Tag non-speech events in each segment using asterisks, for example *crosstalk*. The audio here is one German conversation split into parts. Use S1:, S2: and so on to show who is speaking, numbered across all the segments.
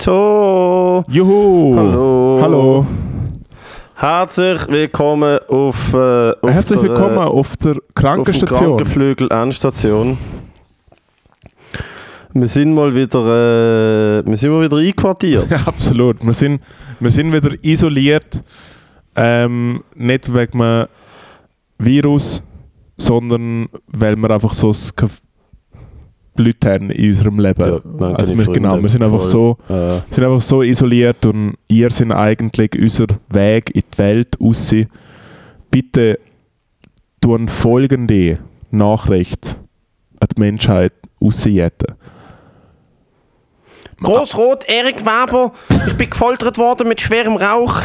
S1: So.
S2: Juhu!
S1: Hallo.
S2: Hallo!
S1: Herzlich willkommen auf, äh, auf
S2: Herzlich
S1: der,
S2: willkommen
S1: äh,
S2: auf der
S1: auf dem
S2: Krankenstation.
S1: Krankenflügel Endstation. Wir sind mal wieder, äh, wir sind mal wieder einquartiert. *laughs*
S2: Ja, absolut. Wir sind, wir sind wieder isoliert. Ähm, nicht wegen einem Virus, sondern weil wir einfach so s- keine Leute haben in unserem Leben.
S1: Ja,
S2: also wir, genau, wir sind einfach
S1: Voll.
S2: so,
S1: Äh,
S2: sind einfach so isoliert und ihr seid eigentlich unser Weg in die Welt raus. Bitte tun folgende Nachricht an die Menschheit rausjeten.
S1: Großrot, Erik Weber, ich bin gefoltert worden mit schwerem Rauch.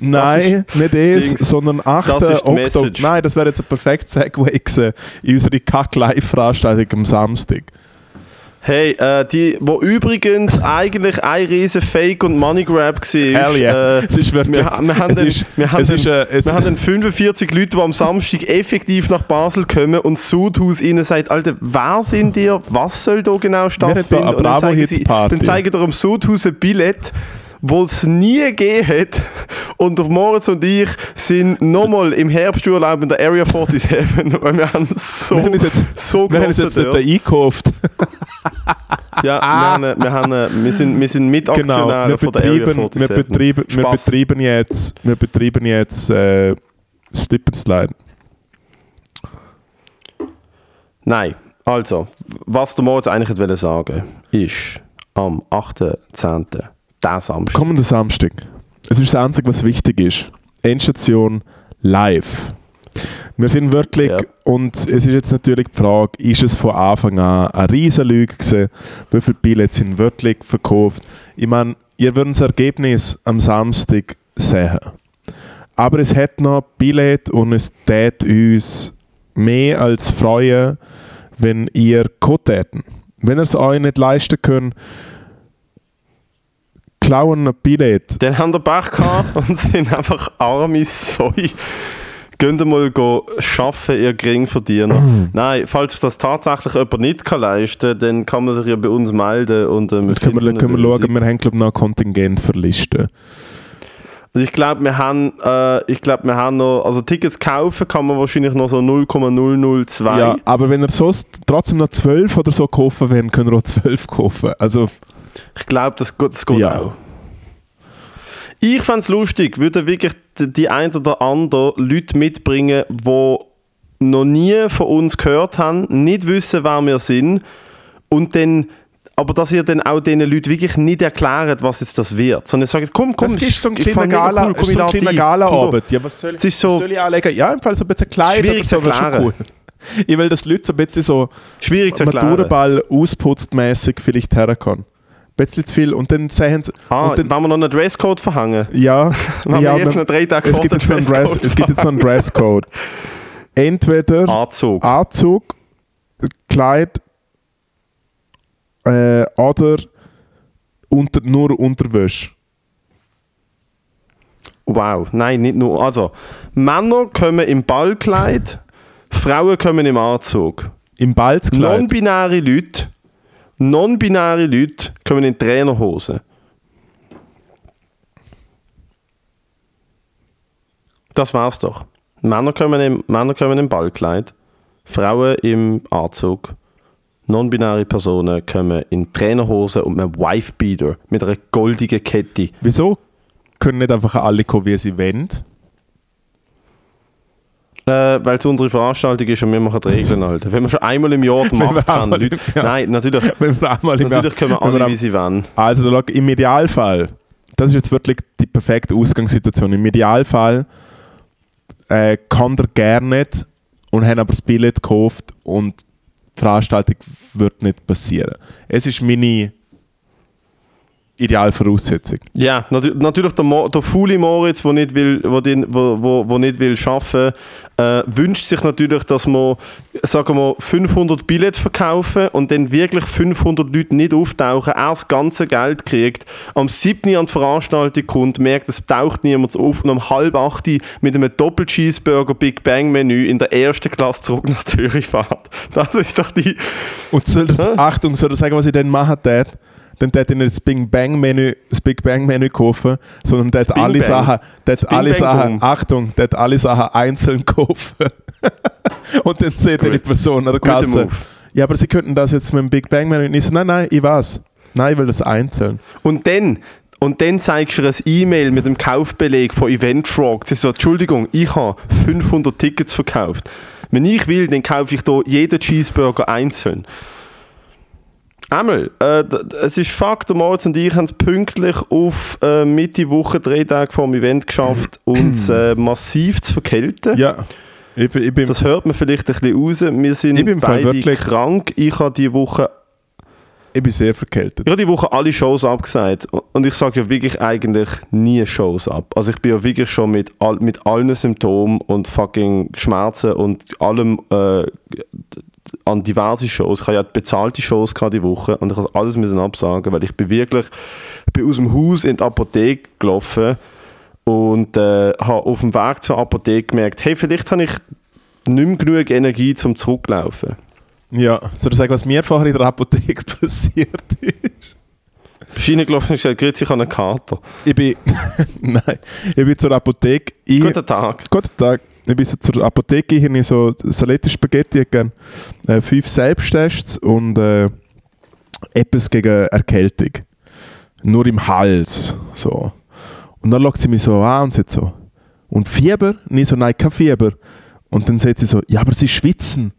S2: Nein, nicht es,
S1: Dings.
S2: sondern 8.
S1: Das ist die
S2: Oktober. Nein, das wäre jetzt ein perfektes Segway gewesen in unsere Kack-Live-Veranstaltung am Samstag.
S1: Hey, äh, die, wo übrigens eigentlich ein riesen Fake und Money Grab war.
S2: Hell yeah.
S1: Äh,
S2: es ist wirklich...
S1: wir, wir haben den,
S2: ist,
S1: wir haben
S2: es
S1: den,
S2: ist, äh, es,
S1: wir haben den 45 Leute, die am Samstag effektiv nach Basel kommen und das Sudhaus ihnen sagt, Alter, wer sind ihr? Was soll da genau
S2: da
S1: stattfinden?
S2: eine
S1: Und dann zeigen, sie, dann zeigen ihr am Sudhaus ein Billett, wo es nie gegeben hat. Und der Moritz und ich sind nochmal im Herbsturlaub in der Area 47, *laughs* weil wir haben so,
S2: wir haben uns jetzt,
S1: so
S2: wir haben
S1: genossen
S2: jetzt nicht eingekauft. *laughs*
S1: Ja, wir, haben, wir, haben, wir, sind, wir sind
S2: Genau,
S1: Mitaktionäre
S2: wir
S1: von der Area
S2: betreiben, wir
S1: 47.
S2: betreiben, wir betreiben jetzt, wir betreiben jetzt äh, Slippenslide.
S1: Nein, also, was der Moritz eigentlich wollte sagen, ist am 8.10., der Samstag.
S2: Kommenden Samstag. Es ist das Einzige, was wichtig ist. Endstation live. Wir sind wirklich,
S1: Ja.
S2: und es ist jetzt natürlich die Frage, ist es von Anfang an eine riesen Lüge gewesen? Wie viele Billets sind wirklich verkauft? Ich meine, ihr werdet das Ergebnis am Samstag sehen. Aber es hat noch Billett und es tät uns mehr als freuen, wenn ihr täten. Wenn ihr es euch nicht leisten könnt, klauen ein Billett.
S1: Dann haben wir Pech gehabt *laughs* und sind einfach arme Säue. Geht mal go arbeiten, ihr Geringverdiener. *clears throat* Nein, falls sich das tatsächlich jemand nicht kann leisten kann, dann kann man sich ja bei uns melden und äh, wir
S2: Dann können wir, können wir schauen, wir haben glaube ich noch ein Kontingent verlisten.
S1: Also ich glaube, wir haben, äh, ich glaube, wir haben noch, also Tickets kaufen kann man wahrscheinlich noch so 0,002.
S2: Ja, aber wenn ihr sonst trotzdem noch 12 oder so kaufen wollt, könnt ihr auch 12 kaufen. Also,
S1: Ich glaube, das, geht- das geht
S2: Ja.
S1: auch. Ich fände es lustig, würde wirklich die, ein oder andere Leute mitbringen, die noch nie von uns gehört haben, nicht wissen, wer wir sind und dann aber dass ihr dann auch diesen Leuten wirklich nicht erklärt, was jetzt das wird. Sondern sagt, komm, komm,
S2: das ist so ein
S1: ich
S2: kleiner Gala,
S1: cool,
S2: so
S1: ich
S2: ein kleiner. Galaabend. Ja, was soll,
S1: ist so-
S2: was soll ich anlegen? Ja, im Fall so ein bisschen oder
S1: Schwierig
S2: so,
S1: zu erklären.
S2: cool. Ich will, dass Leute so ein bisschen so
S1: Schwierig zu.
S2: Maturenball ausputzt mäßig vielleicht herkommen. Bisschen zu viel und dann sehen sie...
S1: Ah,
S2: und dann,
S1: wenn wir noch einen Dresscode verhangen.
S2: ja, *laughs*
S1: Wenn
S2: ja
S1: wir jetzt
S2: wir-
S1: noch drei Tage
S2: es gibt, jetzt einen Dress,
S1: Dresscode
S2: es gibt jetzt noch einen Dresscode. Entweder...
S1: Anzug.
S2: Anzug, Kleid äh, oder unter, nur Unterwäsche.
S1: Wow, nein, nicht nur. Also, Männer kommen im Ballkleid, Frauen kommen im Anzug.
S2: Im Balzkleid.
S1: Non-binäre Leute, non-binäre Leute kommen in Trainerhosen. Das war's doch. Männer kommen im, Männer kommen im Ballkleid, Frauen im Anzug. Non-binäre Personen kommen in Trainerhosen und einem Wifebeater mit einer goldigen Kette.
S2: Wieso können nicht einfach alle kommen, wie sie wollen?
S1: Äh, weil es unsere Veranstaltung ist und wir machen die Regeln halt. Wenn man schon einmal im Jahr *laughs* die
S2: wir
S1: Macht haben, Leute,
S2: Jahr-
S1: nein, natürlich, *laughs*
S2: Wenn wir einmal im
S1: natürlich können wir alle, wie sie wollen.
S2: Also schau, im Idealfall, das ist jetzt wirklich die perfekte Ausgangssituation. Im Idealfall äh, kann der gerne nicht und haben aber das Billett gekauft und die Veranstaltung wird nicht passieren. Es ist meine Idealvoraussetzung.
S1: Ja, natu natürlich der, Mo der faule Moritz, der nicht will, wo den, wo, wo, wo nicht will arbeiten, äh, wünscht sich natürlich, dass wir, sagen wir, 500 Billets verkaufen und dann wirklich 500 Leute nicht auftauchen, er das ganze Geld kriegt, am 7. an die Veranstaltung kommt, merkt, es taucht niemand auf und um halb 8 mit einem Doppel-Cheeseburger Big Bang Menü in der ersten Klasse zurück nach Zürich fährt. Das ist doch die...
S2: Und soll das? Achtung, soll ich sagen, was ich dann machen tät? Dann hat er nicht das Big Bang Menü, das Big Bang Menü kaufen, sondern
S1: Bing
S2: alle
S1: Bang.
S2: Sachen,
S1: Bing
S2: alle Sachen,
S1: Boom.
S2: Achtung, hat alle Sachen einzeln kaufen. *laughs* Und dann sieht er die. Person an der Kasse. Ja, aber sie könnten das jetzt mit dem Big Bang Menü nicht so, nein, nein, ich weiß. Nein, ich will das einzeln.
S1: Und dann, und dann zeigst du ihr ein E-Mail mit dem Kaufbeleg von Eventfrog. Sie so, Entschuldigung, ich habe 500 Tickets verkauft. Wenn ich will, dann kaufe ich hier jeden Cheeseburger einzeln. Einmal, äh, es ist Fakt, der Moritz und ich haben es pünktlich auf äh, Mitte Woche, drei Tage vor dem Event geschafft, *clears throat* uns äh, massiv zu verkälten.
S2: Ja, ich, ich bin,
S1: Das hört man vielleicht ein bisschen raus. Wir sind beide
S2: wirklich-
S1: krank. Ich habe die Woche
S2: ich bin sehr verkältet.
S1: ich habe die Woche alle Shows abgesagt. Und ich sage ja wirklich eigentlich nie Shows ab. Also ich bin ja wirklich schon mit, all, mit allen Symptomen und fucking Schmerzen und allem äh, an diverse Shows. Ich habe ja bezahlte Shows die Woche und ich habe alles müssen absagen, weil ich bin wirklich ich bin aus dem Haus in die Apotheke gelaufen und äh, habe auf dem Weg zur Apotheke gemerkt, hey, vielleicht habe ich nicht mehr genug Energie zum Zurücklaufen.
S2: Ja, soll ich sagen, was mir vorher in der Apotheke *laughs* passiert ist?
S1: Bist du reingelaufen und gesagt, grüezi, ich habe einen Kater.
S2: Ich bin, *laughs* nein, ich bin zur Apotheke. Ich,
S1: Guten Tag.
S2: Guten Tag. Ich bin so zur Apotheke, hier habe so Saletti Spaghetti gegeben, äh, fünf Selbsttests und äh, etwas gegen Erkältung. Nur im Hals. So. Und dann schaut sie mich so an und sagt so, und Fieber? Und ich so, nein, kein Fieber. Und dann sagt sie so, ja, aber sie schwitzen.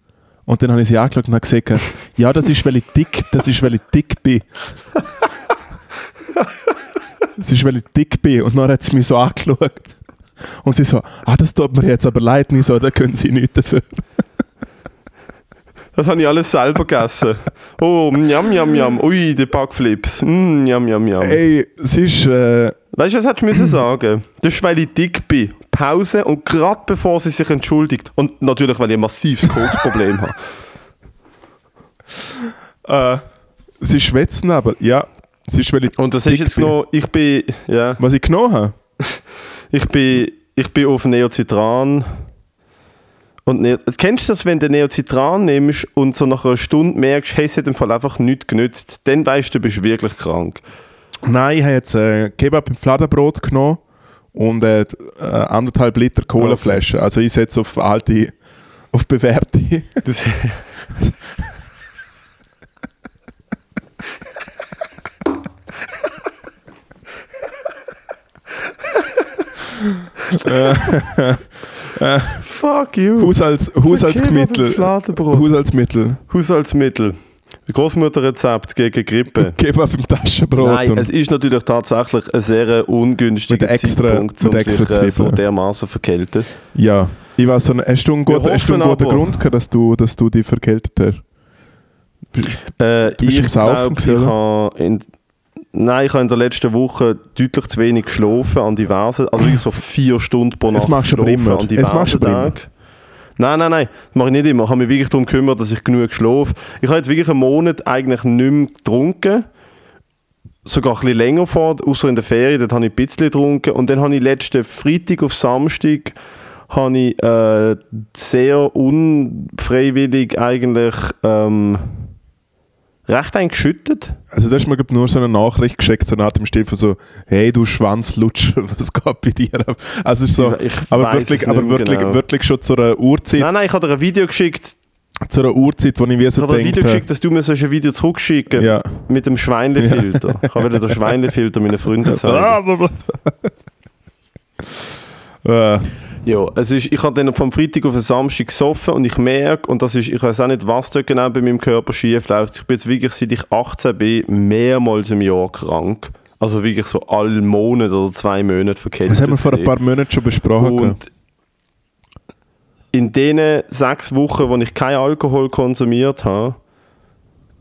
S2: Und dann habe ich sie angeschaut und habe gesagt, ja, das ist, weil ich dick, das ist, weil ich dick bin. *laughs* Das ist, weil ich dick bin. Und dann hat sie mich so angeschaut. Und sie so, ah, das tut mir jetzt aber leid, nicht so, da können sie nichts dafür.
S1: Das habe ich alles selber gegessen. Oh, njam, njam, njam. Ui, die Backflips. Mm, njam, njam, njam.
S2: Ey, es ist, äh,
S1: Weißt du, was hättest du müssen sagen? Das ist, weil ich dick bin. Pause und gerade bevor sie sich entschuldigt. Und natürlich, weil ich ein massives Koksproblem habe. *laughs*
S2: äh, sie schwätzen aber, ja, es ist, weil ich
S1: Und das ist jetzt
S2: bin.
S1: genau, ich bin, ja,
S2: Was ich genommen habe?
S1: Ich bin, ich bin auf Neocitran. Und ne kennst du das, wenn du Neocitran nimmst und so nach einer Stunde merkst, hey, es hat im Fall einfach nichts genützt, dann weißt du, du bist wirklich krank.
S2: Nein, ich habe jetzt äh, Kebab im Fladenbrot genommen und äh, äh, anderthalb Liter Colaflasche. Also ich setze auf alte, auf bewährte. *laughs* *laughs*
S1: Fuck you.
S2: Haushalts, Haushaltsmittel. Haushaltsmittel.
S1: Haushaltsmittel. Großmutterrezept gegen Grippe. *laughs*
S2: Kebab im Taschenbrot.
S1: Nein, es ist natürlich tatsächlich ein sehr ungünstiger
S2: extra-
S1: Zeitpunkt, um
S2: extra
S1: sich äh, so dermaßen verkälten.
S2: ja, ich weiß, so, hast du einen guten, hast du einen guten Grund gehabt, dass du, dass du dich verkältet hast?
S1: Äh,
S2: Du bist
S1: ich
S2: im Saufen gewesen,
S1: Nein, ich habe in der letzten Woche deutlich zu wenig geschlafen an diversen, also wirklich so vier Stunden pro Nacht
S2: machst du aber
S1: geschlafen an diversen. Tagen. Nein, nein, nein, das mache ich nicht immer. Ich habe mich wirklich darum gekümmert, dass ich genug geschlafen Ich habe jetzt wirklich einen Monat eigentlich nicht mehr getrunken. Sogar ein bisschen länger vor, außer in der Ferien, dort habe ich ein bisschen getrunken. Und dann habe ich letzten Freitag auf Samstag habe ich äh, sehr unfreiwillig eigentlich ähm, recht eingeschüttet.
S2: Also du hast mir glaub, nur so eine Nachricht geschickt, so nach dem Stil von so, hey du Schwanzlutscher, *laughs* was geht bei dir ab? Also es ist so,
S1: Ich- ich
S2: aber wirklich, aber wirklich,
S1: genau.
S2: wirklich schon zu einer Uhrzeit,
S1: Nein, nein, ich habe dir ein Video geschickt.
S2: zu einer Uhrzeit, wo ich wie
S1: Ich
S2: so
S1: habe dir ein Video
S2: denke,
S1: geschickt, dass du mir so ein Video zurückschicken
S2: ja.
S1: mit dem Schweinefilter. Ich habe wieder den Schweinefilter meinen Freunden *laughs* zeigen. *laughs* Ja, es ist, ich habe dann vom Freitag auf den Samstag gesoffen und ich merke, und das ist, ich weiß auch nicht, was da genau bei meinem Körper schief läuft. Ich bin jetzt wirklich, seit ich 18 bin, mehrmals im Jahr krank. Also wirklich so alle Monate oder zwei Monate verkältet.
S2: das haben wir vor ein paar Monaten schon besprochen.
S1: Und in den sechs Wochen, wo ich keinen Alkohol konsumiert habe,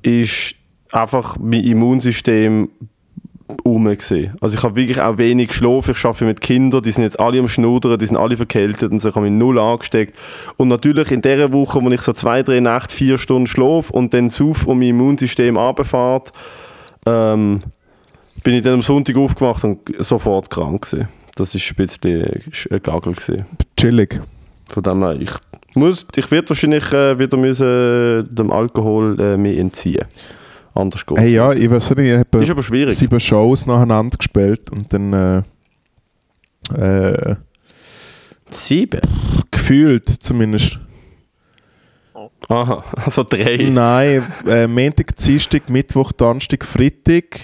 S1: ist einfach mein Immunsystem um gewesen. Also ich habe wirklich auch wenig geschlafen. Ich arbeite mit Kindern, die sind jetzt alle am Schnudern, die sind alle verkältet und so ich habe mich null angesteckt. Und natürlich in der Woche, wo ich so zwei, drei Nächte, vier Stunden schlafe und dann sauf und mein Immunsystem runterfährt, ähm, bin ich dann am Sonntag aufgewacht und sofort krank gewesen. Das ist ein bisschen ein Gagel gewesen.
S2: Chillig.
S1: Von dem her, ich muss, ich werde wahrscheinlich äh, wieder müssen dem Alkohol äh, mehr entziehen. Anders geht.
S2: Hey, ja, ich weiß nicht, ich habe
S1: Ist aber schwierig.
S2: sieben Shows nacheinander gespielt und dann äh, äh,
S1: Sieben?
S2: gefühlt zumindest.
S1: Aha, also drei.
S2: Nein, äh, Montag, Dienstag, Mittwoch, Donnerstag, Freitag.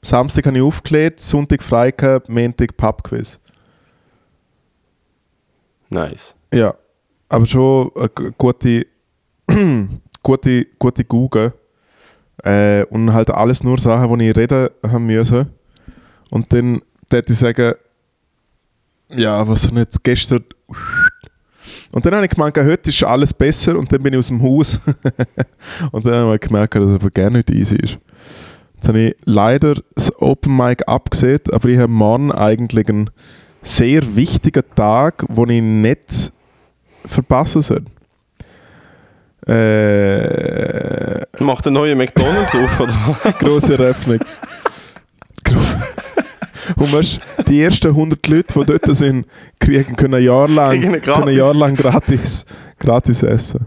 S2: Samstag habe ich aufgelegt, Sonntag frei gehabt, Montag Pubquiz.
S1: Nice.
S2: Ja, aber schon eine gute, *clears throat* gute, gute Google. Äh, und halt alles nur Sachen, wo ich reden haben müssen. Und dann würde ich sagen, ja, was nicht gestern. Und dann habe ich gemerkt, heute ist alles besser und dann bin ich aus dem Haus. *laughs* und dann habe ich gemerkt, dass es aber gerne nicht easy ist. Jetzt habe ich leider das Open Mic abgesehen, aber ich habe morgen eigentlich einen sehr wichtigen Tag, den ich nicht verpassen soll. Äh,
S1: Macht der neue McDonalds auf, oder? was? *laughs*
S2: grosse Eröffnung. *laughs* Und weißt, die ersten 100 Leute, die dort sind, kriegen, können ein Jahr lang,
S1: Kriegen
S2: können
S1: gratis.
S2: ein Jahr lang gratis, gratis essen.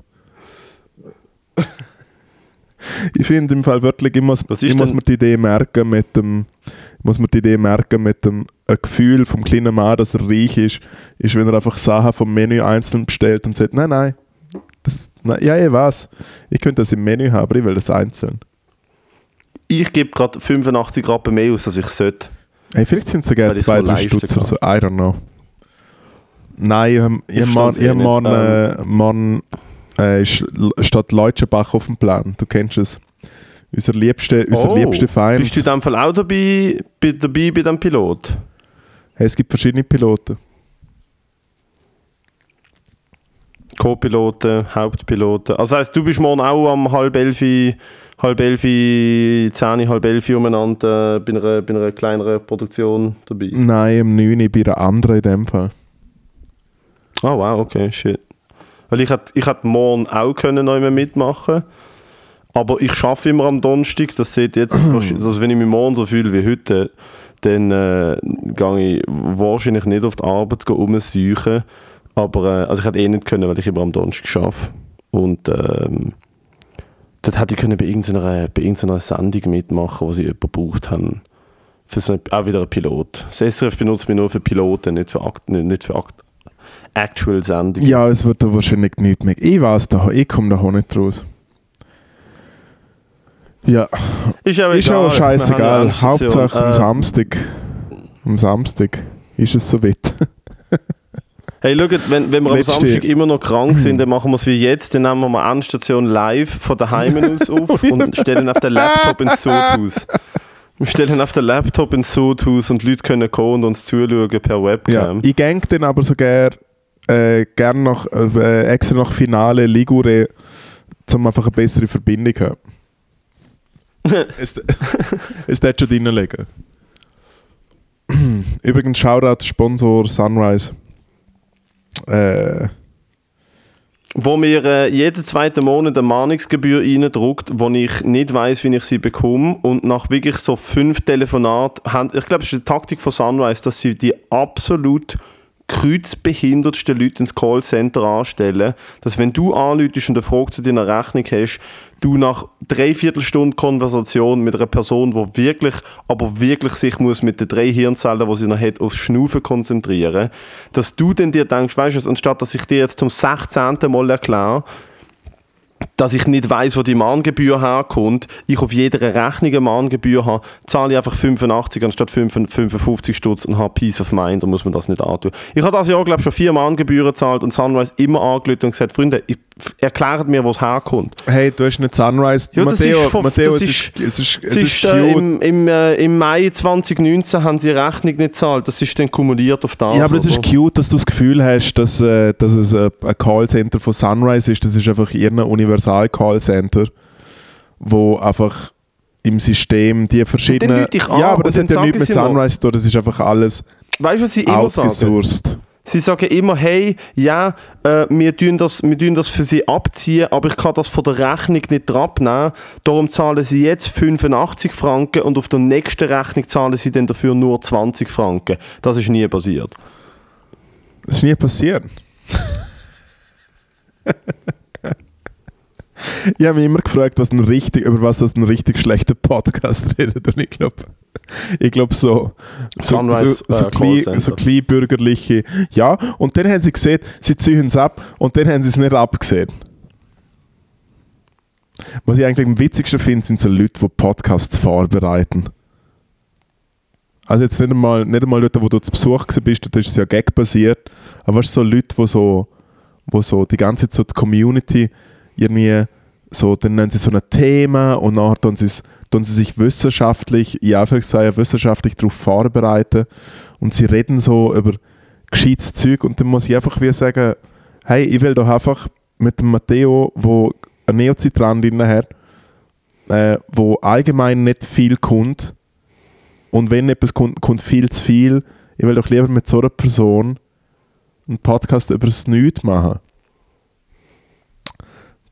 S2: Ich finde im Fall wirklich, ich muss, ich muss mir die Idee merken mit dem, muss mir die Idee merken mit dem ein Gefühl vom kleinen Mann, dass er reich ist, ist, wenn er einfach Sachen vom Menü einzeln bestellt und sagt, nein, nein, das, nein ja, ich weiß, ich könnte das im Menü haben, aber ich will das einzeln.
S1: Ich gebe gerade 85 Rappen mehr aus, als ich sollte.
S2: Hey, vielleicht sind es sogar zwei, drei
S1: leisten
S2: Stutz oder
S1: kann.
S2: so. I don't know. Nein, ich ich
S1: Ich versteh's
S2: ich
S1: eh nicht.
S2: äh, morgen äh, statt Leutschenbach auf dem Plan. Du kennst es. Unser liebster unser
S1: Oh,
S2: liebster Feind.
S1: Bist du in dem Fall auch dabei, bei, dabei bei dem Pilot?
S2: hey, es gibt verschiedene Piloten.
S1: Co-Piloten, Hauptpiloten. Also heisst, du bist morgen auch am halb elf, halb elf, zehn, halb elf umeinander äh, bei, einer, bei einer kleineren Produktion dabei.
S2: Nein, im 9. bei einer anderen in dem Fall.
S1: Oh wow, okay, shit. Weil ich hätte ich morgen auch können noch mitmachen aber ich schaffe immer am Donnerstag, das seht jetzt, *clears throat* also wenn ich mich morgen so fühle wie heute, dann äh, gehe ich wahrscheinlich nicht auf die Arbeit umsuchen, aber äh, also ich hätte eh nicht können, weil ich immer am Donnerstag schaffe und ähm, dort hätte ich können bei irgendeiner, bei irgendeiner Sendung mitmachen, wo sie jemanden gebraucht haben. Für so eine, auch wieder ein Pilot. Das SRF benutzt mich nur für Piloten, nicht für, Akt, nicht, nicht für Akt, Actual Sendungen.
S2: Ja, es wird da wahrscheinlich nichts mehr. Ich weiß da, ich komme da auch nicht raus. Ja,
S1: Ist ja
S2: ist auch scheißegal. Hauptsache am
S1: Endstation.
S2: Samstag. Am Samstag ist es soweit. *laughs*
S1: Hey, schaut, wenn, wenn wir am Samstag immer noch krank *clears throat* sind, dann machen wir es wie jetzt. Dann nehmen wir mal Endstation live von daheim aus *laughs* auf und stellen auf den Laptop ins Sodhaus. Wir stellen auf den Laptop ins Sodhaus und die Leute können kommen und uns zuschauen per
S2: Ja,
S1: Webcam.
S2: ich gang dann aber sogar äh, gern noch, äh, extra nach Finale Ligure, um einfach eine bessere Verbindung zu haben. *laughs* es, es *laughs* dort schon reinlegen. *clears throat* Übrigens, Shoutout Sponsor Sunrise. Äh,
S1: Wo mir äh, jeden zweiten Monat eine Mahnungsgebühr reindruckt, wo ich nicht weiß, wie ich sie bekomme. Und nach wirklich so fünf Telefonaten, ich glaube, es ist die Taktik von Sunrise, dass sie die absolut kreuzbehindertsten Leute ins Callcenter anstellen, dass wenn du anläutest und eine Frage zu deiner Rechnung hast, du nach dreiviertel Stunde Konversation mit einer Person, die wirklich, aber wirklich sich muss mit den drei Hirnzellen, die sie noch hat, aufs Schnaufen konzentrieren, dass du dann dir denkst, weißt du, anstatt dass ich dir jetzt zum 16. Mal erkläre, dass ich nicht weiß, wo die Mahngebühr herkommt, ich auf jeder Rechnung eine Mahngebühr habe, zahle ich einfach 85 anstatt 55 Stutz und habe Peace of Mind, dann muss man das nicht antun. Ich habe das Jahr, glaube ich, schon vier Mahngebühren gezahlt und Sunrise immer angelötet und gesagt, Freunde, erklärt mir, wo es herkommt.
S2: hey, du hast nicht Sunrise.
S1: Ja, das
S2: Matteo,
S1: ist von-
S2: Matteo
S1: das
S2: es,
S1: ist-
S2: ist, es ist, es ist,
S1: ist, äh, im, im, äh, Im Mai 2019 haben sie eine Rechnung nicht gezahlt, das ist dann kumuliert auf das.
S2: Ja, aber es ist cute, dass du das Gefühl hast, dass, äh, dass es äh, ein Callcenter von Sunrise ist. Das ist einfach ihren Universal-Callcenter, wo einfach im System die verschiedenen... ja, aber das hat ja nichts mit Sunrise zu das ist einfach alles
S1: Weißt was sie immer sagen? Sie sagen immer, hey, ja, äh, wir, tun das, wir tun das für sie abziehen, aber ich kann das von der Rechnung nicht abnehmen. Darum zahlen sie jetzt 85 Franken und auf der nächsten Rechnung zahlen sie dann dafür nur 20 Franken. Das ist nie passiert.
S2: Das ist nie passiert. *laughs* Ich habe mich immer gefragt, was ein richtig, über was das ein richtig schlechter Podcast *laughs* redet. Und ich glaube, ich glaube so, so,
S1: Sunrise,
S2: so, so,
S1: äh,
S2: klein, so kleinbürgerliche, ja. Und dann haben sie gesehen, sie ziehen es ab und dann haben sie es nicht abgesehen. Was ich eigentlich am witzigsten finde, sind so Leute, die Podcasts vorbereiten. Also jetzt nicht einmal, nicht einmal Leute, wo du zu Besuch bist, das ist ja gag-basiert, aber weißt du, so Leute, die so, wo so die ganze Zeit so die Community irgendwie so, dann nennen sie so ein Thema und nachher tun sie, tun sie sich wissenschaftlich, in Anführungszeichen wissenschaftlich darauf vorbereiten. Und sie reden so über gescheites Zeug und dann muss ich einfach wie sagen, hey, ich will doch einfach mit dem Matteo, wo ein Neozitran drin hat, äh, wo allgemein nicht viel kommt. Und wenn etwas kommt, kommt viel zu viel, ich will doch lieber mit so einer Person einen Podcast über das Nichts machen.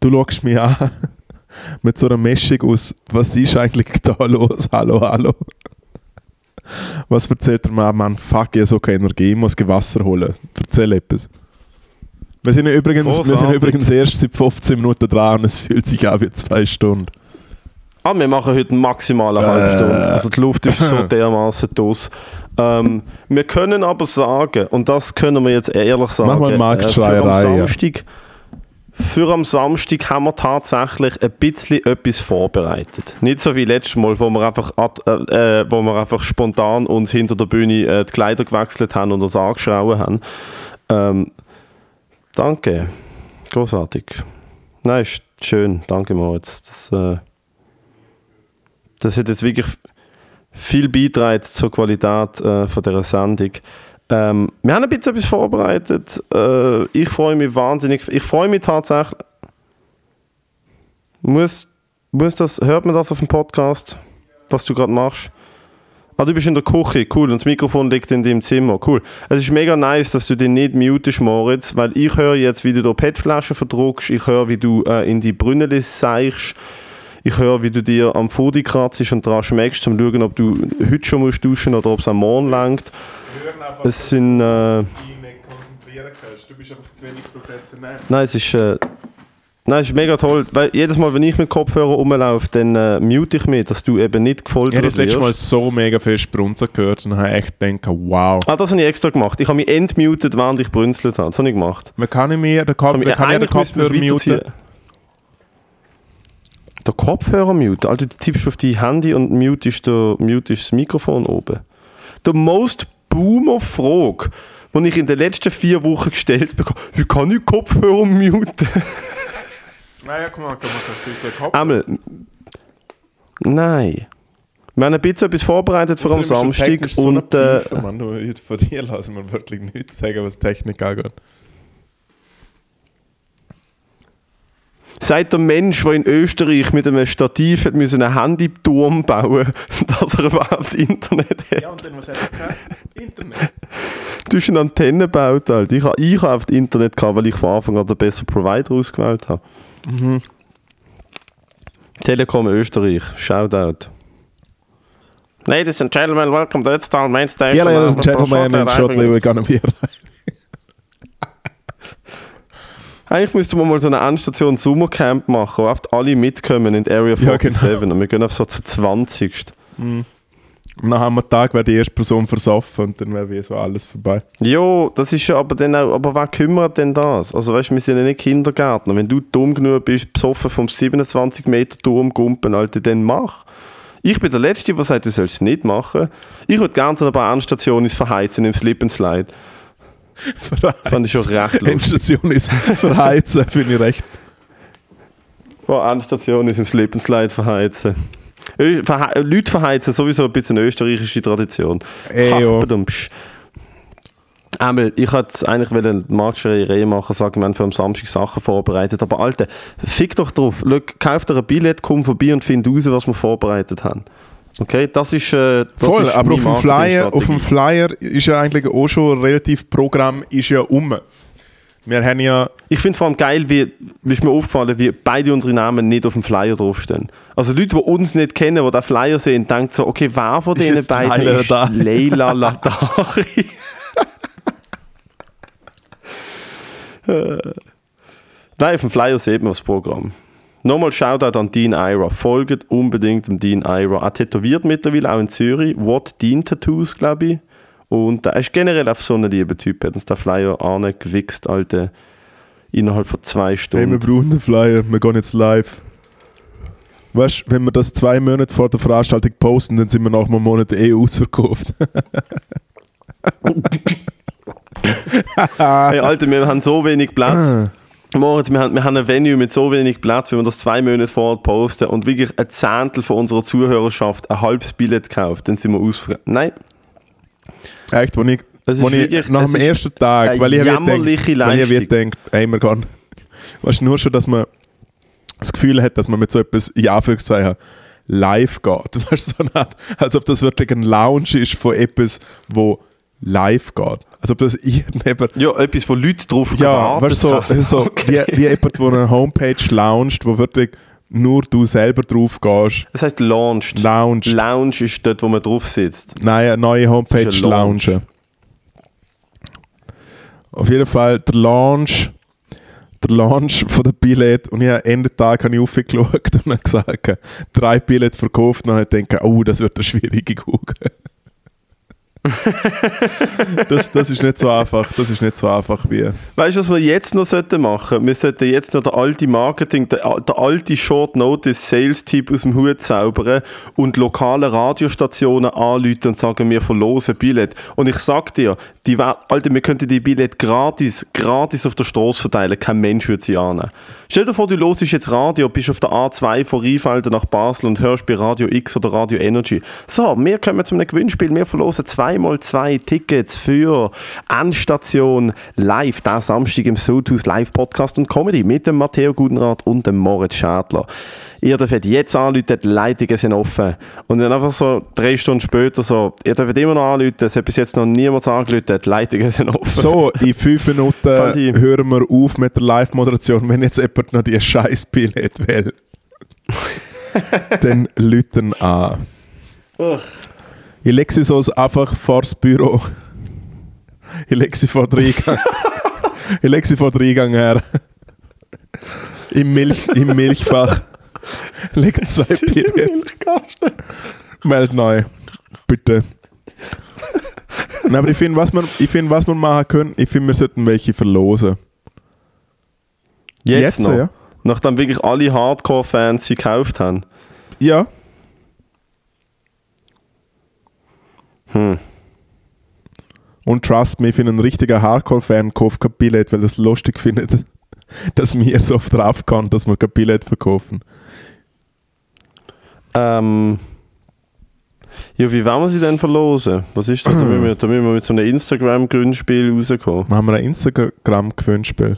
S2: Du schaust mich an *laughs* mit so einer Mischung aus, was ist eigentlich *laughs* da los? Hallo, hallo. Was erzählt der Mann? Mann, fuck, ich habe so keine Energie, ich muss Wasser holen. Erzähl etwas. Wir sind, übrigens, wir sind übrigens erst seit 15 Minuten dran und es fühlt sich an wie zwei Stunden.
S1: Ah, wir machen heute maximal eine
S2: Äh.
S1: halbe Stunde. Also die Luft ist so *laughs* dermaßen aus. Ähm, wir können aber sagen, und das können wir jetzt ehrlich sagen,
S2: Mach mal Marktschreierei,
S1: für, am. Samstag, für am Samstag haben wir tatsächlich ein bisschen etwas vorbereitet. Nicht so wie letztes Mal, wo wir einfach, ad, äh, äh, wo wir einfach spontan uns hinter der Bühne äh, die Kleider gewechselt haben und uns angeschrauben haben. Ähm, danke. Großartig. Nein, ist schön. Danke, Moritz. Das, äh, das hat jetzt wirklich viel beitragen zur Qualität äh, von dieser Sendung. Ähm, wir haben ein bisschen etwas vorbereitet. Äh, ich freue mich wahnsinnig. Ich freue mich tatsächlich. Muss, muss das, hört man das auf dem Podcast, was du gerade machst? Ah, du bist in der Küche, cool, und das Mikrofon liegt in deinem Zimmer, cool. Es ist mega nice, dass du den nicht mutest, Moritz, weil ich höre jetzt, wie du da PET-Flaschen verdruckst, ich höre, wie du äh, in die Brünneli seichst, ich höre, wie du dir am Fudi kratzt und daran schmeckst, um zu schauen, ob du heute schon musst duschen oder ob es am Morgen langt. Es sind, äh,
S2: nicht konzentrieren kannst. Du bist einfach zu wenig professionell.
S1: nein, es ist, äh, nein, es ist mega toll, weil jedes Mal, wenn ich mit Kopfhörer rumlaufe, dann äh, mute ich mich, dass du eben nicht
S2: Ich
S1: gefoltert
S2: habe das letzte Mal
S1: wirst.
S2: so mega fest Brunzen gehört und habe echt gedacht, wow.
S1: Ah, das habe ich extra gemacht. Ich habe mich entmutet, während ich brünzelt habe. Das habe ich gemacht.
S2: Man kann nicht mehr, der Kopf,
S1: Ich
S2: man kann ja den Kopfhörer muten.
S1: Der Kopfhörer mute. Also du tippst auf dein Handy und mutest, der, mutest das Mikrofon oben. Der most boomer Frage, die ich in den letzten vier Wochen gestellt bekomme, wie kann ich Kopfhörer muten? *laughs*
S2: Naja, guck mal, guck mal, du den Kopf...
S1: Einmal. Nein. Wir haben ein bisschen etwas vorbereitet für am
S2: ist der
S1: Samstag
S2: technisch so
S1: und äh,
S2: Mann, du, von dir lassen wir wirklich nichts sagen, was Technik angeht.
S1: Seit der Mensch, der in Österreich mit einem Stativ hat müssen einen Handyturm bauen *laughs* dass er überhaupt Internet hat.
S2: Ja, und dann, hat er? Internet.
S1: Du hast eine Antenne gebaut, Alter. Ich habe ich hab auf das Internet gehabt, weil ich von Anfang an den besseren Provider ausgewählt habe.
S2: Mhm.
S1: Telekom Österreich, Shoutout. Ladies and gentlemen, welcome to Ötztal Main Station.
S2: Ladies and gentlemen, and
S1: shortly arriving
S2: we're gonna be *laughs*
S1: Eigentlich müssten wir mal so eine Endstation Sommercamp machen, wo oft alle mitkommen in die Area
S2: Ja,
S1: 47 und wir gehen auf so zu 20.
S2: Und dann haben wir Tag, wäre die erste Person versoffen und dann wäre wie so alles vorbei.
S1: Jo, das ist ja aber dann auch, aber wer kümmert denn das? Also weißt du, wir sind ja nicht Kindergärtner. Wenn du dumm genug bist, besoffen vom 27 Meter Turm gumpen, Alter, dann mach. Ich bin der Letzte, der sagt, du sollst es nicht machen. Ich würde gerne so ein paar Endstationen ins Verheizen, im Slip and Slide. Fand ich schon recht lustig.
S2: Endstation ist verheizen, finde ich recht.
S1: Oh, Endstation ist im Slide verheizen. Ö verhe Leute verheizen, sowieso ein bisschen eine österreichische Tradition.
S2: Ey,
S1: badumtsch. Einmal, ich wollte eigentlich eine Marktschreierei machen, sagen, wir haben für am Samstag Sachen vorbereitet. Aber Alter, fick doch drauf. Schau, kauf dir ein Billett, komm vorbei und find raus, was wir vorbereitet haben. Okay, das ist. Äh, das
S2: Voll,
S1: ist
S2: aber auf dem, Flyer, auf dem. Flyer ist ja eigentlich auch schon relativ Programm ist ja um. Wir haben ja,
S1: Ich finde vor allem geil, wie, wie ist mir aufgefallen, wie beide unsere Namen nicht auf dem Flyer draufstehen. Also Leute, die uns nicht kennen, die den Flyer sehen, denken so, okay, wer von
S2: Ist
S1: denen
S2: jetzt
S1: beiden
S2: Leila *laughs*
S1: ist
S2: Ladari?
S1: Leila *laughs* Ladari? Äh. Nein, auf dem Flyer sieht man das Programm. Nochmal Shoutout an Dean Ira. Folgt unbedingt dem Dean Ira. Er tätowiert mittlerweile auch in Zürich. What Dean Tattoos, glaube ich. Und er ist generell auf so einen lieben Typ. Er hat uns den Flyer angewichst, Alter. Innerhalb von zwei
S2: Hey, wir
S1: Stunden.
S2: brauchen den Flyer, wir gehen jetzt live. Weißt du, wenn wir das zwei Monate vor der Veranstaltung posten, dann sind wir nach einem Monat eh ausverkauft. *laughs*
S1: hey, Alter, wir haben so wenig Platz. *laughs* Moritz, wir haben, wir haben ein Venue mit so wenig Platz, wenn wir das zwei Monate vorher posten und wirklich ein Zehntel von unserer Zuhörerschaft ein halbes Billett kauft, dann sind wir ausverkauft. Nein,
S2: Echt, wo ich, wo ich
S1: wirklich-
S2: nach
S1: es
S2: dem ersten Tag, weil ich denkt, weil ich denkt, ey, wir gehen. Weißt du, nur schon, dass man das Gefühl hat, dass man mit so etwas, in Anführungszeichen, live geht. *laughs* Weißt du, so als ob das wirklich ein Lounge ist von etwas, wo live geht. Als ob das irgendjemand
S1: ja, etwas, wo Leute drauf
S2: Ja, weißt du, so,
S1: haben.
S2: so *laughs*
S1: Okay.
S2: wie, wie jemand, der eine Homepage launcht, wo wirklich nur du selber drauf gehst.
S1: Das heißt launched.
S2: Lounge.
S1: Lounge ist dort, wo man drauf sitzt.
S2: Nein, eine neue Homepage
S1: ein Launch.
S2: launchen. Auf jeden Fall der Launch, der Launch von der Billett und ich habe Ende Tag habe ich aufgeschaut und habe gesagt, drei Billett verkauft und habe gedacht, oh, das wird eine schwierige Kugel. *laughs* das, das ist nicht so einfach, das ist nicht so einfach wie...
S1: Weißt du, was wir jetzt noch sollten machen? Wir sollten jetzt noch den alten Marketing, den, der alte Short Notice Sales Typ aus dem Hut zaubern und lokale Radiostationen anrufen und sagen, wir verlosen Billett. Und ich sag dir, die, Alter, wir könnten die Billett gratis, gratis auf der Straße verteilen. Kein Mensch würde sie annehmen. Stell dir vor, du hörst jetzt Radio, bist auf der A2 von Rheinfelden nach Basel und hörst bei Radio X oder Radio Energy. So, wir kommen zu einem Gewinnspiel. Wir verlosen zweimal zwei Tickets für Endstation live, diesen Samstag im Sotus Live Podcast und Comedy mit dem Matteo Gudenrath und dem Moritz Schadler. Ihr dürft jetzt anrufen, die Leitungen sind offen. Und dann einfach so drei Stunden später so, ihr dürft immer noch anrufen, es hat bis jetzt noch niemand angerufen, die Leitungen sind offen.
S2: So, in fünf Minuten hören wir auf mit der Live-Moderation. Wenn jetzt jemand noch die scheiß Billett will, *laughs* dann lüten an.
S1: Ugh.
S2: Ich lege sie so einfach vor das Büro. Ich lege sie vor den Eingang. ich lege sie vor den Eingang her. Im, Milch, Im Milchfach. Leg zwei.
S1: Milchkasten.
S2: Meld neu. Bitte. Nein, aber ich finde, was, wir- ich find, was wir machen können, ich finde, wir sollten welche verlosen.
S1: Jetzt, noch.
S2: ja?
S1: Nachdem wirklich alle Hardcore-Fans sie gekauft haben.
S2: Ja.
S1: Hm.
S2: Und trust me, ich finde, ein richtiger Hardcore-Fan kauft kein Billett, weil es lustig findet, *laughs* dass wir so oft drauf kann, dass wir kein Billett verkaufen.
S1: Ähm, ja, wie wollen wir sie denn verlosen? Was ist das? Da müssen wir, da müssen wir mit so einem Instagram-Gewinnspiel rauskommen.
S2: Machen wir ein Instagram-Gewinnspiel.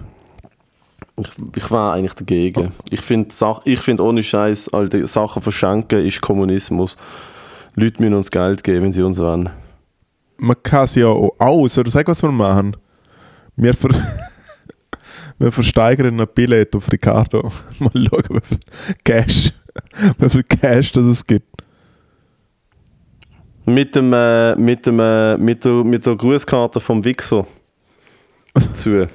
S1: Ich, ich war eigentlich dagegen. Ich finde, ich find ohne Scheiß, alte Sachen verschenken ist Kommunismus. Leute müssen uns Geld geben, wenn sie uns wollen.
S2: Man kann es ja auch aus, oder sag, was wir machen. Wir, ver *laughs* wir versteigern ein Billett auf Ricardo. *laughs* Mal schauen, wie viel Cash, *laughs* wie viel Cash das es gibt.
S1: Mit, dem, äh, mit, dem, äh, mit, der, mit der Grußkarte vom Wichser dazu.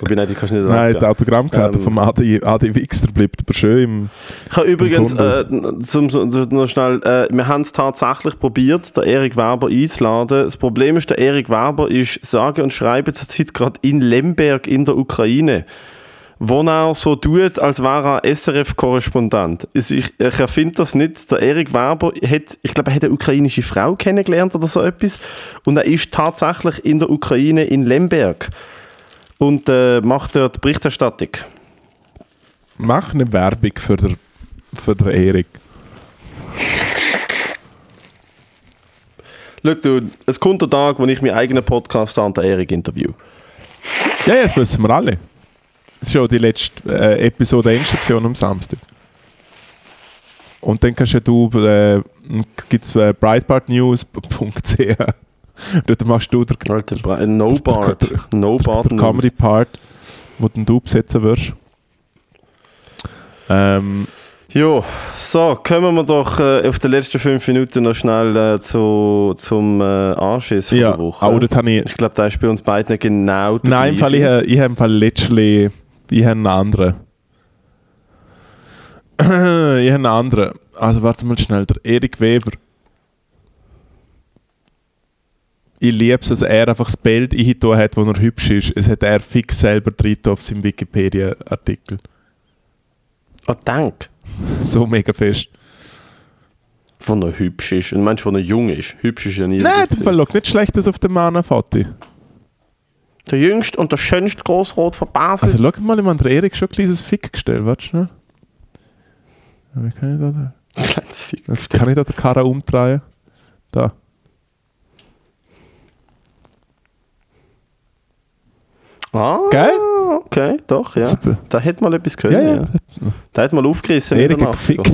S1: Wobei, nein, die kannst du nicht
S2: Nein, die. Autogrammkarte
S1: Ähm.
S2: vom Adi, Adi Wixter bleibt aber schön im.
S1: Ich habe übrigens, äh, zum, zum, noch schnell, äh, wir haben es tatsächlich probiert, den Erik Werber einzuladen. Das Problem ist, der Erik Werber ist sage und schreibe zurzeit gerade in Lemberg in der Ukraine, wo er so tut, als wäre er SRF-Korrespondent. Ich, ich erfinde das nicht. Der Erik Werber hat, ich glaube, er hat eine ukrainische Frau kennengelernt oder so etwas und er ist tatsächlich in der Ukraine in Lemberg und äh, macht dort Berichterstattung.
S2: Mach eine Werbung für den, für den Erik.
S1: Schau, du, es kommt der Tag, wo ich meinen eigenen Podcast an der Erik interview.
S2: Ja, ja, das wissen wir alle. Das ist ja die letzte äh, Episode der Endstation am Samstag. Und dann kannst ja du, äh, gibt es äh, breitbartnews.ch. *laughs* Dort machst du den,
S1: Alter, Bra- No Bart.
S2: der-
S1: No
S2: der. Comedy Part, wo du besetzen wirst. Ähm,
S1: Jo, so, kommen wir doch äh, auf die letzten fünf Minuten noch schnell äh, zu, zum äh, Anschiss von
S2: ja,
S1: der Woche.
S2: auch dort ich.
S1: ich glaube, da ist bei uns beiden genau der
S2: Nein, im Fall, ich, habe- ich habe im Fall letztlich ich habe einen anderen. *clears throat* ich habe einen anderen. Also warte mal schnell, der Erik Weber. Ich liebe es, dass er einfach das Bild eingetan hat, wo er hübsch ist. Es hat er fix selber drin auf seinem Wikipedia-Artikel.
S1: Ah, danke.
S2: So mega fest.
S1: Von er hübsch ist. Und meinst du, von er jung ist? Hübsch ist ja nie.
S2: Nein, das schaut nicht schlecht aus auf dem Mann-Foti.
S1: Der jüngste und der schönste Grossrot von Basel.
S2: Also schau mal, ich meine, der Erik schon ein kleines Fick gestellt. Warte schnell. Wie kann ich da, da? *laughs*
S1: Kleines Fick.
S2: Kann ich da den Karren umdrehen? Da.
S1: Ah,
S2: Geil?
S1: Okay, doch, ja.
S2: Super.
S1: Da hätte mal etwas können.
S2: Ja,
S1: Ja,
S2: ja.
S1: Da hätte mal aufgerissen. in
S2: Erik
S1: der
S2: hat
S1: Nacht.
S2: gefickt.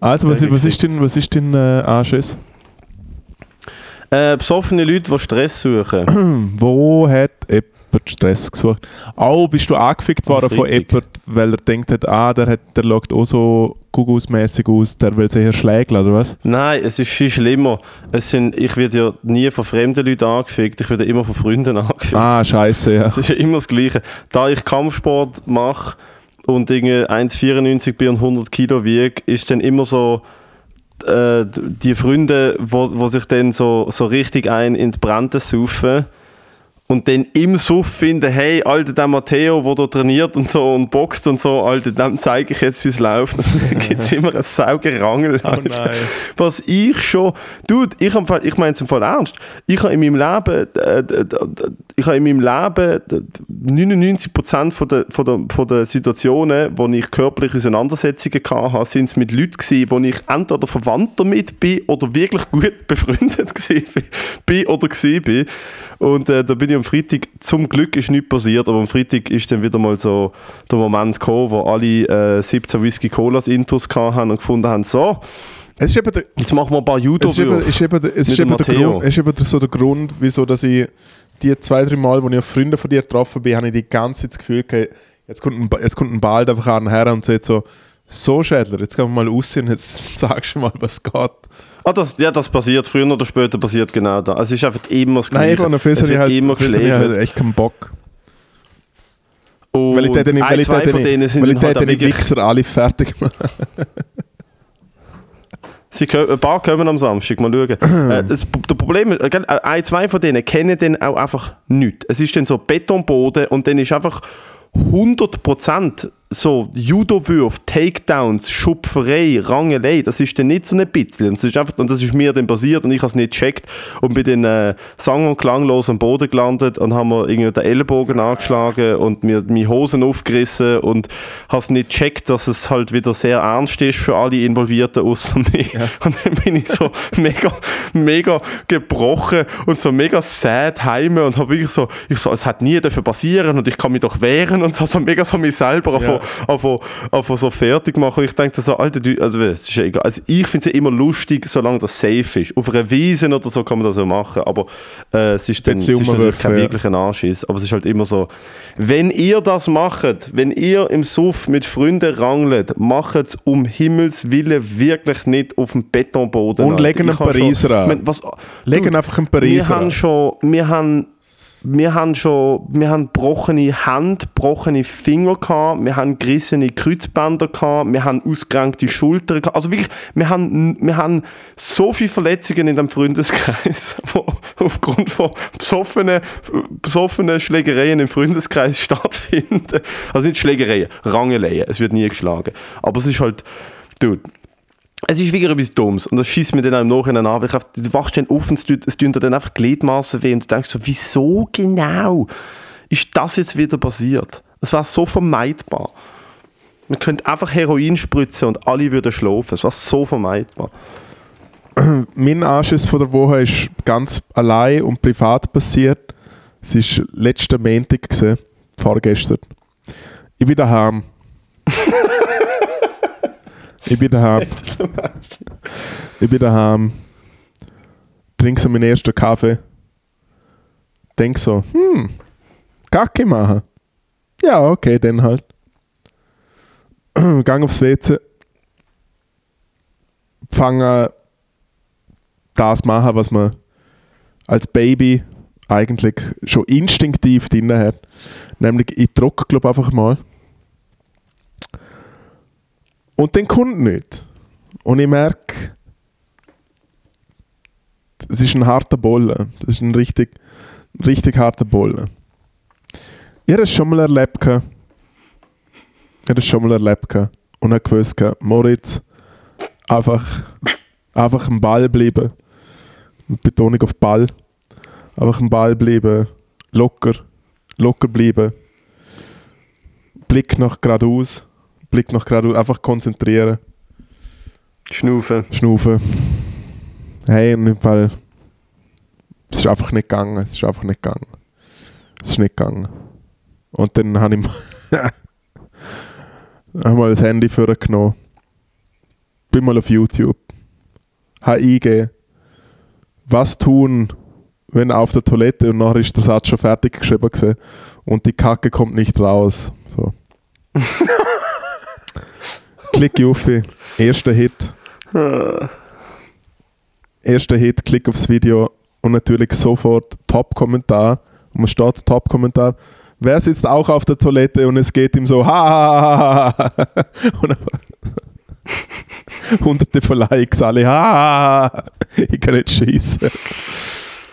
S2: Also, was, was ist denn, was ist denn äh, Anschiss?
S1: Äh, besoffene Leute, die Stress suchen. *clears throat*
S2: Wo hat jemand Stress gesucht? Auch bist du angefickt worden von jemand, weil er denkt hat, ah, der, hat, der schaut auch so Gugus-mäßig aus, der will sich eher schlägeln, oder was?
S1: Nein, es ist viel schlimmer. Es sind, ich werde ja nie von fremden Leuten angefickt, ich werde immer von Freunden angefickt.
S2: Ah, scheiße, ja.
S1: Es ist ja immer das Gleiche. Da ich Kampfsport mache und irgendwie 1,94 bin und 100 Kilo wiege, ist dann immer so, äh, die Freunde, wo, wo sich dann so, so richtig ein in die Brände saufen und dann im Suff finden, hey, Alter, der Matteo, der da trainiert und so und boxt und so, Alter, dem zeige ich jetzt, wie es läuft. *laughs* Dann gibt es immer einen Saugerangel.
S2: Oh.
S1: Was ich schon, dude, ich, hab, ich meine es im Fall ernst, ich habe in meinem Leben, äh, ich habe in meinem Leben d- 99% von der, von, der, von der Situationen, wo ich körperliche Auseinandersetzungen hatte, sind es mit Leuten gewesen, wo ich entweder verwandt damit bin oder wirklich gut *laughs* befreundet gewesen bin oder bin. Und äh, da bin ich am Freitag, zum Glück ist nichts passiert, aber am Freitag ist dann wieder mal so der Moment gekommen, wo alle äh, 17 Whisky Colas Intus hatten und gefunden haben, so,
S2: Es ist eben der,
S1: Jetzt machen wir ein paar
S2: es ist eben, ist eben, der- es ist eben, der. Grund, es ist eben der- so der Grund, wieso dass ich die zwei, drei Mal, wo ich auf Freunde von dir getroffen bin, habe ich die ganze Zeit das Gefühl gehabt, jetzt kommt ein, jetzt kommt ein Ball einfach an her und sagt so, so Schädler, jetzt gehen wir mal raus und jetzt *laughs* sagst du mal, was geht.
S1: Ah, das, ja, das passiert. Früher oder später passiert genau das. Es ist einfach immer das
S2: Nein,
S1: Gleiche.
S2: ich habe auf
S1: es wird immer
S2: halt, Fall
S1: geschlägt.
S2: halt echt keinen Bock.
S1: Und
S2: Weil ich dort nicht, weil
S1: ein,
S2: ich
S1: zwei
S2: dort
S1: von denen sind
S2: weil ich
S1: halt wirklich...
S2: Wichser alle fertig mache. *laughs*
S1: Sie können, ein paar kommen am Samstag, mal schauen. *clears throat* äh, das, das Problem ist, äh, äh, ein, zwei von denen kennen dann auch einfach nichts. Es ist dann so Betonboden und dann ist einfach 100% so Judo-Würfe, Takedowns, Schupferei, Rangelei, das ist dann nicht so ein bisschen. Und das ist, einfach, und das ist mir dann passiert und ich habe es nicht gecheckt und bin dann äh, sang- und klanglos am Boden gelandet und haben mir irgendwie den Ellenbogen angeschlagen und mir meine Hosen aufgerissen und habe es nicht gecheckt, dass es halt wieder sehr ernst ist für alle Involvierten außer *laughs* mir. Und dann bin ich so *laughs* mega, mega gebrochen und so mega sad heim und habe wirklich so, ich so, es hat nie dafür passieren und ich kann mich doch wehren und so, so mega so mich selber
S2: Ja.
S1: Einfach, so fertig machen. Ich denke so, Alter, also es ist ja egal. Also ich finde es ja immer lustig, solange das safe ist. Auf einer Wiese oder so kann man das ja machen, aber äh, es ist dann, es ist natürlich kein
S2: ja.
S1: wirklicher Anschiss. Aber es ist halt immer so, wenn ihr das macht, wenn ihr im Suff mit Freunden rangelt, macht es um Himmels Willen wirklich nicht auf dem Betonboden.
S2: Und legen einen Pariser an.
S1: Ich mein, was,
S2: Legen einfach einen
S1: wir
S2: Pariser
S1: haben
S2: an.
S1: schon, wir haben, wir haben schon, wir haben gebrochene Hände, gebrochene Finger gehabt, wir haben gerissene Kreuzbänder gehabt, wir haben ausgerenkte Schultern gehabt. Also wirklich, wir haben, wir haben so viele Verletzungen in dem Freundeskreis, *laughs* wo aufgrund von besoffenen, besoffenen Schlägereien im Freundeskreis *laughs* stattfinden. Also nicht Schlägereien, Rangeleien. Es wird nie geschlagen. Aber es ist halt, dude, es ist wirklich etwas Dummes und das schießt mir dann auch im Nachhinein an. weil Du wachst dann auf und es tut, dir dann einfach Gliedmaßen weh und du denkst so, wieso genau ist das jetzt wieder passiert? Es war so vermeidbar. Man könnte einfach Heroin spritzen und alle würden schlafen. Es war so vermeidbar. *clears throat*
S2: Mein Anschiss von der Woche ist ganz allein und privat passiert. Es war letzten Montag, gewesen, vorgestern. Ich bin daheim. Ich bin daheim. *laughs* ich bin daheim. Trinke so meinen ersten Kaffee. Denk so, hm, Kacke machen. Ja, okay, dann halt. *clears throat* Gang aufs WC. Fange das machen, was man als Baby eigentlich schon instinktiv drin hat. Nämlich, ich druck, glaube einfach mal. Und dann kommt nicht. Und ich merke, das ist ein harter Bolle. Das ist ein richtig, richtig harter Bolle. Ich habe es schon mal erlebt. Ich habe es schon mal erlebt. Und habe gewusst, Moritz, einfach, einfach am Ball bleiben. Mit Betonung auf Ball. Einfach am Ball bleiben. Locker. Locker bleiben. Blick nach geradeaus. Blick nach geradeaus. Einfach konzentrieren.
S1: Schnaufen.
S2: Schnaufen. Hey, in dem Fall. Es ist einfach nicht gegangen. Es ist einfach nicht gegangen. Es ist nicht gegangen. Und dann habe ich *laughs* mal, das Handy vorgenommen. Bin mal auf YouTube. Habe eingegeben, was tun, wenn auf der Toilette und nachher ist der Satz schon fertig geschrieben gewesen und die Kacke kommt nicht raus. So. *laughs* Klick auf, erster Hit. Erster Hit, klick aufs Video und natürlich sofort Top-Kommentar. Und man steht Top-Kommentar. Wer sitzt auch auf der Toilette und es geht ihm so, ha. Und *laughs* hunderte von Likes, alle, ha. ich kann nicht schießen.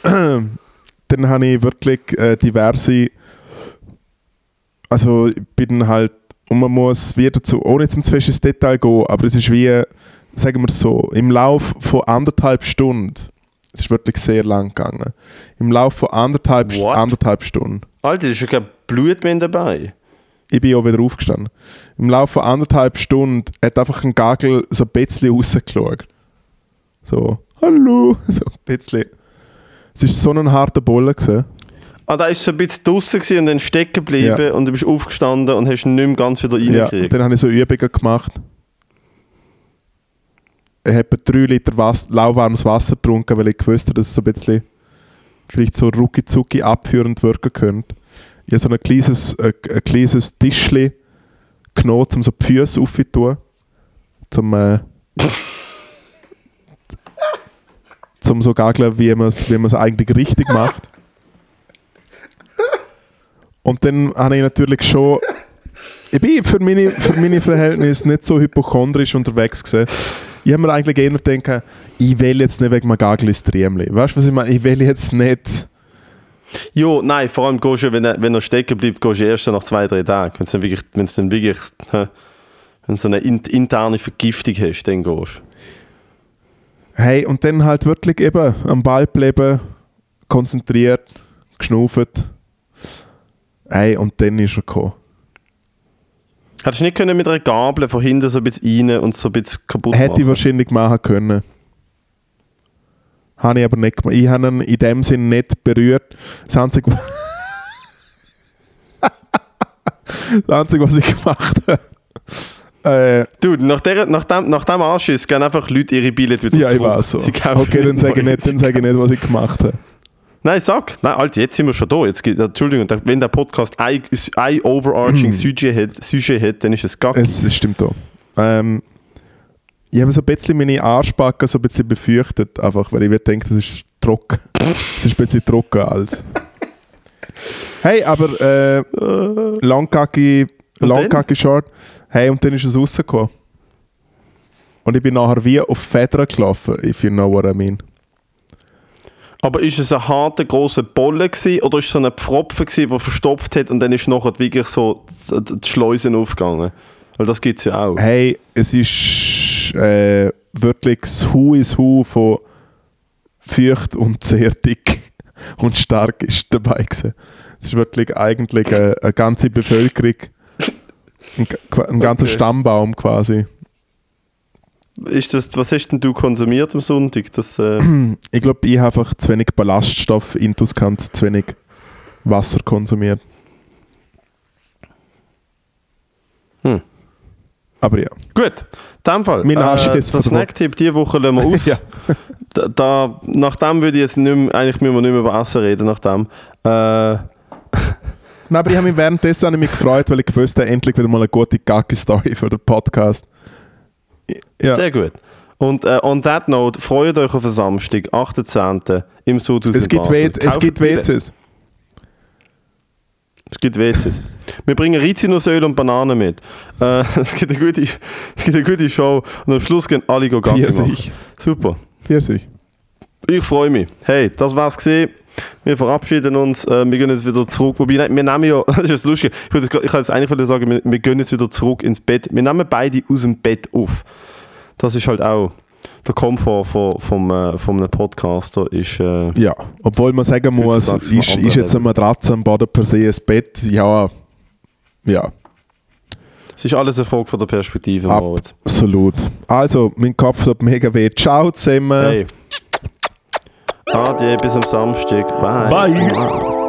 S2: Dann habe ich wirklich äh, diverse, also ich bin halt, und man muss wieder zu, ohne zum zu fest ins Detail gehen, aber es ist wie, sagen wir so, im Lauf von anderthalb Stunden, es ist wirklich sehr lang gegangen, im Lauf von anderthalb,
S1: What?
S2: anderthalb Stunden,
S1: Alter, da ist ja kein Blut mehr dabei.
S2: ich bin auch wieder aufgestanden, im Lauf von anderthalb Stunden hat einfach ein Gagel so ein bisschen rausgeschaut. So, hallo, *laughs* so ein bisschen. Es war so ein harter Bolle. Gewesen.
S1: Ah, da ist so ein bisschen draußen und dann stecken geblieben
S2: Ja.
S1: und du bist aufgestanden und hast ihn nicht mehr ganz wieder
S2: Ja,
S1: reingekriegt.
S2: dann habe ich so Übungen gemacht. Ich habe drei Liter Wasser, lauwarmes Wasser getrunken, weil ich gewusst habe, dass es so ein bisschen vielleicht so rucki abführend wirken könnte. Ich habe so ein kleines, ein, ein kleines Tischchen genommen, um so die Füße aufzutun. Zum, äh, *laughs* zum so gageln, wie man es wie man's eigentlich richtig macht. Und dann habe ich natürlich schon ich bin für meine, für meine Verhältnisse nicht so hypochondrisch unterwegs gewesen. Ich habe mir eigentlich eher gedacht, ich will jetzt nicht wegen ins Triemli. Weißt du, was ich meine? Ich will jetzt nicht.
S1: Jo, nein, vor allem gehst du, wenn er, wenn er stecken bleibt, gehst du erst nach zwei, drei Tagen. Wenn es dann wirklich, wenn es dann wirklich, wenn du so eine in, interne Vergiftung hast, dann gehst du.
S2: Hey, und dann halt wirklich eben am Ball bleiben, konzentriert, geschnauft. Hey, und dann ist er gekommen.
S1: Hättest du nicht können mit einer Gabel von hinten so ein bisschen rein und so ein bisschen kaputt
S2: Hätte ich
S1: machen
S2: wahrscheinlich machen können. Habe ich aber nicht gemacht. Ich habe ihn in dem Sinn nicht berührt. Das Einzige, *laughs* das Einzige was ich gemacht habe. Äh,
S1: Du, nach, der, nach, dem, nach dem Anschiss gehen einfach Leute ihre Billette wieder
S2: ja, ich
S1: zurück.
S2: war so.
S1: Sie kaufen
S2: Okay, dann sage ich nicht, dann sage ich nicht, was ich gemacht habe.
S1: Nein, sag. Nein, Alter, jetzt sind wir schon da. Jetzt, Entschuldigung, wenn der Podcast ein, ein overarching Sujet hat, Sujet hat, dann ist es gar
S2: Es, es stimmt auch. Ähm, ich habe so ein bisschen meine Arschbacken so ein bisschen befürchtet, einfach, weil ich denke, das ist trocken. Es ist ein bisschen trocken als. Hey, aber äh, Langkacke, Langkacke Short. Hey, und dann ist es rausgekommen. Und ich bin nachher wie auf Federn gelaufen, if you know what I mean.
S1: Aber ist es ein harter, grosser Bolle gewesen, oder ist es so ein Pfropfen gewesen, der verstopft hat und dann ist nachher wirklich so die Schleusen aufgegangen? Weil das gibt es ja auch.
S2: Hey, es ist äh, wirklich das Hu is Hu von feucht und sehr dick *laughs* und stark ist dabei gewesen. Es ist wirklich eigentlich eine, eine ganze Bevölkerung, ein, ein *laughs* ganzer
S1: Okay.
S2: Stammbaum quasi.
S1: Ist das, was hast denn du konsumiert am Sonntag? Das, äh, *clears throat*
S2: Ich glaube, ich habe einfach zu wenig Ballaststoff intus Kant, zu wenig Wasser konsumiert.
S1: Hm.
S2: Aber ja.
S1: gut, in dem Fall.
S2: Mein Arsch
S1: äh,
S2: ist
S1: der. Snack-Tipp diese Woche lassen wir *laughs* aus.
S2: Ja.
S1: da, da, nach dem würde ich jetzt nicht mehr, eigentlich müssen wir nicht mehr über Essen reden, nach dem. Äh, *laughs*
S2: Nein, aber ich habe mich währenddessen ich mich gefreut, weil ich gewusst habe, endlich wieder mal eine gute Gacki-Story für den Podcast. Ja.
S1: Sehr gut. Und äh, on that note, freut euch auf den Samstag, 18. im Sudhaus
S2: Es gibt, w es gibt. WCs.
S1: Es gibt WCs. Wir bringen Rizinusöl und Bananen mit. Äh, *laughs* es, gibt eine gute, es gibt eine gute Show und am Schluss gehen alle go Gaggi machen. Super.
S2: Pfirsich.
S1: Ich freue mich. Hey, das war's gesehen. Wir verabschieden uns. Äh, wir gehen jetzt wieder zurück. Wobei, nein, wir nehmen ja, *laughs* das ist lustig. Ich, würde jetzt, ich kann jetzt eigentlich sagen, wir, wir gehen jetzt wieder zurück ins Bett. Wir nehmen beide aus dem Bett auf. Das ist halt auch der Komfort von, vom, äh, von einem Podcaster. Ist, äh,
S2: Ja, obwohl man sagen muss, ist, ist jetzt eine Matratze am Boden per se ein Bett? Ja, ja,
S1: es ist alles eine Frage von der Perspektive,
S2: absolut. Also, mein Kopf tut mega weh. Ciao zusammen.
S1: Hey. Adieu, bis am Samstag.
S2: Bye.
S1: Bye.